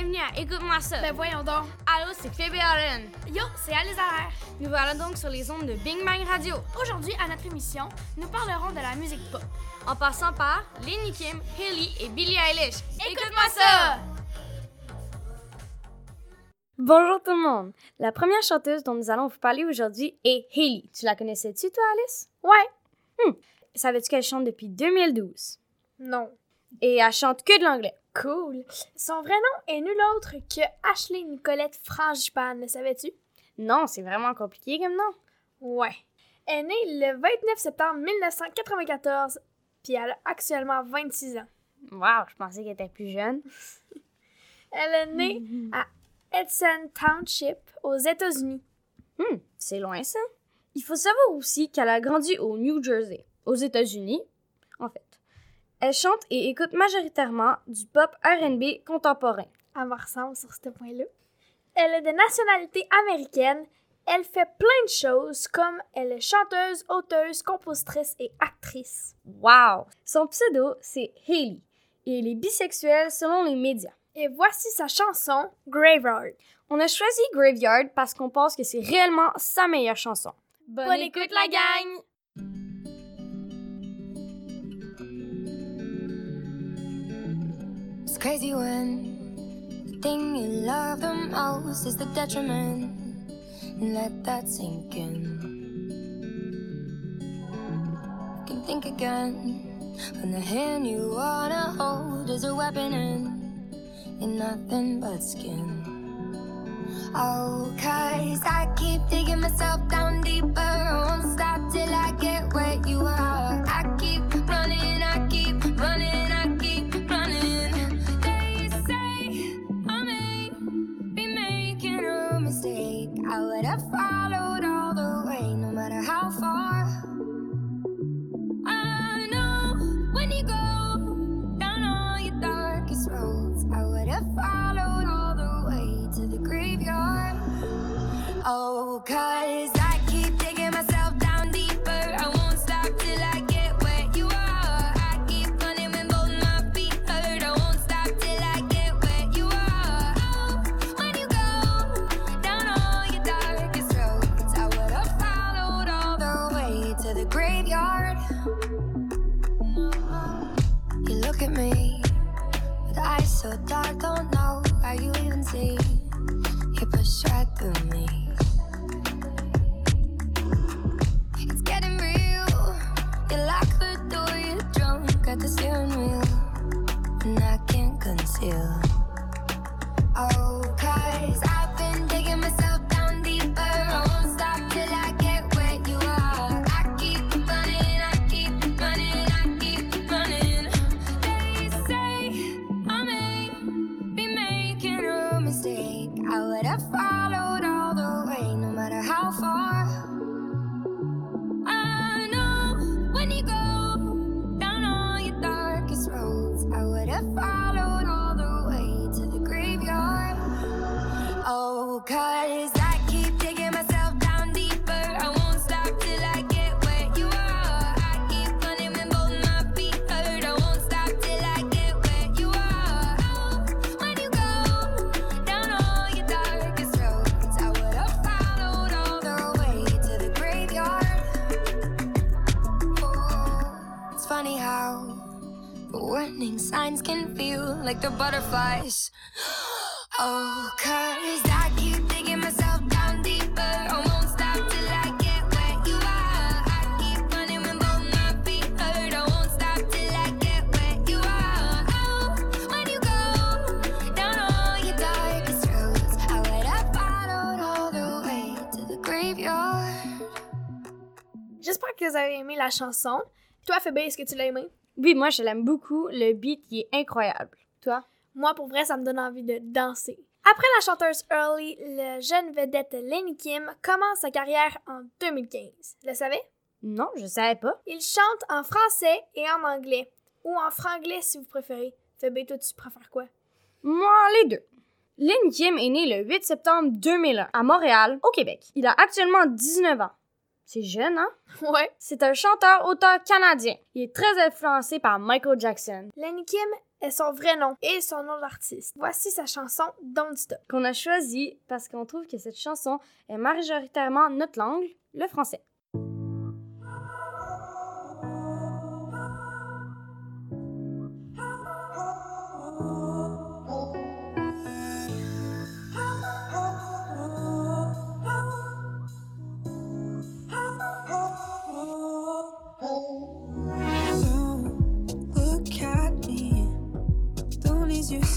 bienvenue à Écoute-moi ça. Ben voyons donc. Allô, c'est Phoebe Allen. Yo, c'est Alice Allaire. Nous voilà donc sur les ondes de Bing Bang Radio, Aujourd'hui, à notre émission, nous parlerons de la musique pop. en passant par Lenny Kim, Haley et Billie Eilish. Écoute-moi ça! Bonjour tout le monde. La première chanteuse dont nous allons vous parler aujourd'hui est Haley. Tu la connaissais-tu, toi, Alice? Ouais. Savais-tu qu'elle chante depuis 2012? Non. Et elle chante que de l'anglais. Cool. Son vrai nom est nul autre que Ashley Nicolette Frangipane, le savais-tu? Non, c'est vraiment compliqué comme nom. Ouais. Elle est née le 29 septembre 1994, puis elle a actuellement 26 ans. Wow, je pensais qu'elle était plus jeune. Elle est née à Edson Township, aux États-Unis. Hmm, c'est loin ça. Il faut savoir aussi qu'elle a grandi au New Jersey, aux États-Unis. Elle chante et écoute majoritairement du pop R&B contemporain. Elle me ressemble sur ce point-là. Elle est de nationalité américaine. Elle fait plein de choses comme elle est chanteuse, auteuse, compositrice et actrice. Wow! Son pseudo, c'est Haley, et elle est bisexuelle selon les médias. Et voici sa chanson Graveyard. On a choisi Graveyard parce qu'on pense que c'est réellement sa meilleure chanson. Bonne écoute, la gang! Crazy when the thing you love the most is the detriment. Let that sink in. You can think again when the hand you wanna hold is a weapon and you're nothing but skin. Oh, cause I keep digging myself down deeper. I won't stop till I get where you are. I like the butterflies. Oh, cause I keep digging myself down deeper. I won't stop till I get where you are. I keep running when both my feet hurt. I won't stop till I get where you are. Oh, when you go down all your darkest roads, I would have followed all the way to the graveyard. J'espère que vous avez aimé la chanson. Toi, Phoebe, est-ce que tu l'as aimé? Oui, moi je l'aime beaucoup, le beat il est incroyable. Toi? Moi, pour vrai, ça me donne envie de danser. Après la chanteuse Early, le jeune vedette Lenny Kim commence sa carrière en 2015. Le savez? Non, je savais pas. Il chante en français et en anglais. Ou en franglais si vous préférez. Phoebe, toi, tu préfères quoi? Moi, les deux. Lynn Kim est né le 8 septembre 2001 à Montréal, au Québec. Il a actuellement 19 ans. C'est jeune, hein? Ouais. C'est un chanteur-auteur canadien. Il est très influencé par Michael Jackson. Lenny Kim est son vrai nom et son nom d'artiste. Voici sa chanson Don't Stop. Qu'on a choisi parce qu'on trouve que cette chanson est majoritairement notre langue, le français.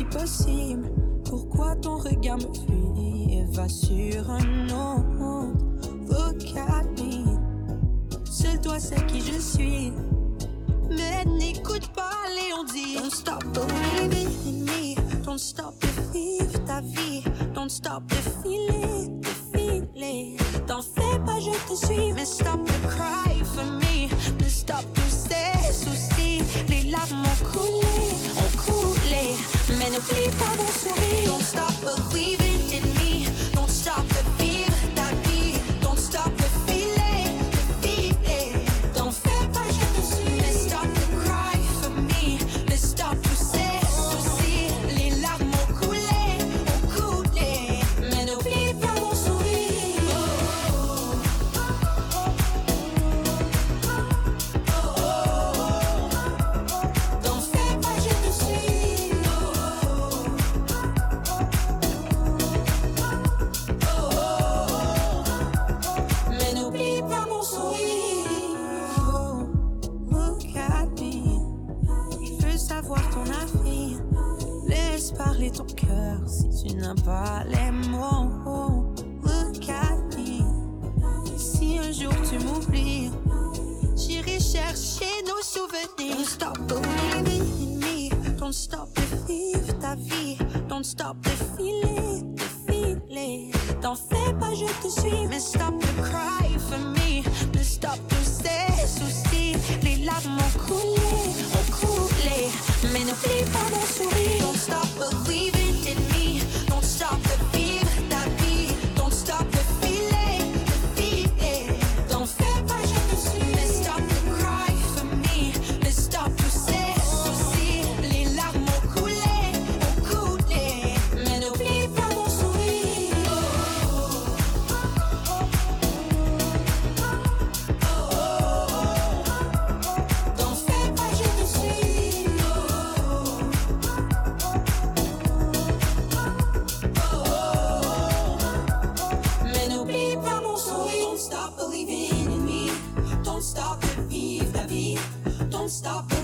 Si possible. Pourquoi ton regard me fuit et va sur un autre? Me. Seul toi sais qui je suis. Mais n'écoute pas Léon dit. Don't stop stop Don't stop de filer, de filer. T'en fais pas, je te suis. Mais stop de cry for me. Mais stop tous ces soucis. Les larmes ont coulé, ont coulé. Mais n'oublie pas mon sourire. Don't stop believing pas les mots. Oh, look at me. Si un jour tu m'oublies, j'irai chercher nos souvenirs. Don't stop believing in me. Don't stop de vivre ta vie. Don't stop de filer, de filer. T'en fais pas, je te suis. Mais stop de cry for me. Mais stop tous ces soucis. Les larmes ont coulé, ont coulé. Mais n'oublie pas mon sourire. Don't stop stop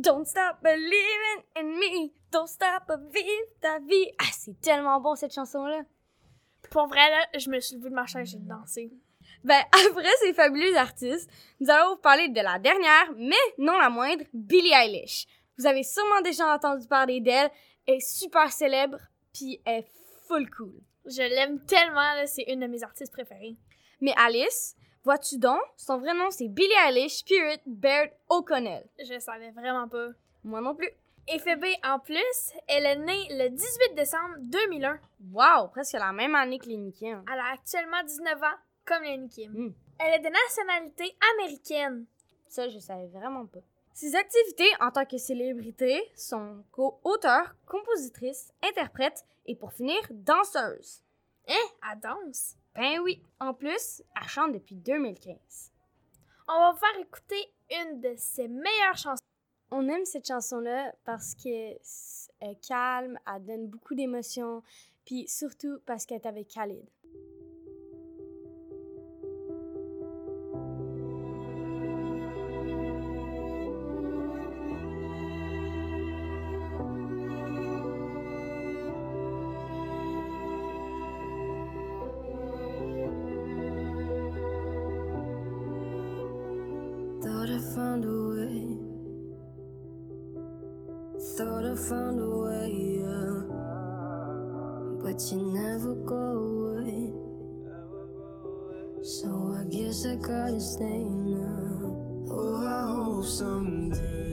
Don't stop believing in me. Don't stop vivre ta vie. Ah, c'est tellement bon cette chanson-là. Pour vrai, là, je me suis levée de ma chaise, j'ai dansé. Ben, après ces fabuleux artistes, nous allons vous parler de la dernière, mais non la moindre, Billie Eilish. Vous avez sûrement déjà entendu parler d'elle. Elle est super célèbre, puis elle est full cool. Je l'aime tellement, là, c'est une de mes artistes préférées. Mais Alice, vois-tu donc, son vrai nom c'est Billie Eilish Spirit Baird O'Connell. Je savais vraiment pas. Moi non plus. Et Phoebe, en plus, elle est née le 18 décembre 2001. Wow, presque la même année que Lenny Kim. Elle a actuellement 19 ans, comme Lenny Kim. Mm. Elle est de nationalité américaine. Ça, je savais vraiment pas. Ses activités en tant que célébrité sont co-auteur, compositrice, interprète et pour finir, danseuse. Hein? Elle danse? Ben oui. En plus, elle chante depuis 2015. On va vous faire écouter une de ses meilleures chansons. On aime cette chanson-là parce que c'est elle est calme, elle donne beaucoup d'émotions, puis surtout parce qu'elle est avec Khalid. You never go away. So I guess I gotta stay now. Oh, I hope someday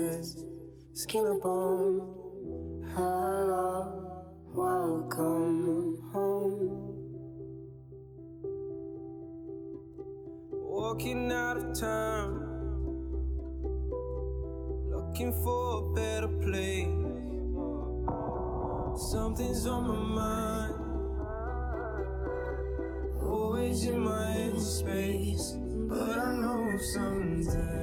pieces, skin and bone. Hello, welcome home. Walking out of town, looking for a better place. Something's on my mind, always in my space. But I know someday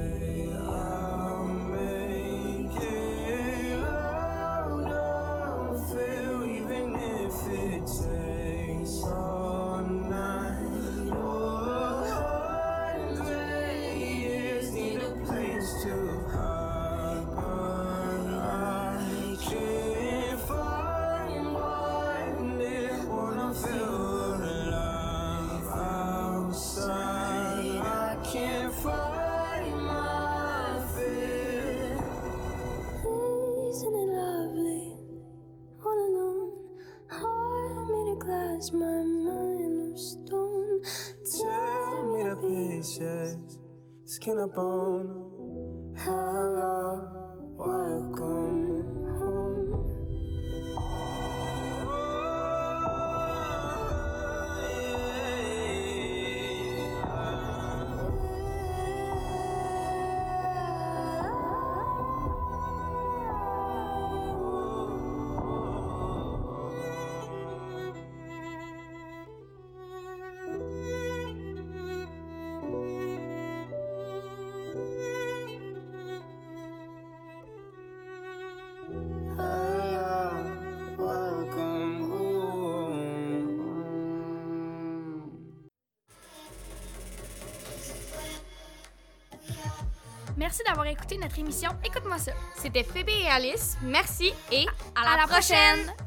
kicking a bone. Merci d'avoir écouté notre émission Écoute-moi ça. C'était Phoebe et Alice. Merci et à, À la, la prochaine. prochaine.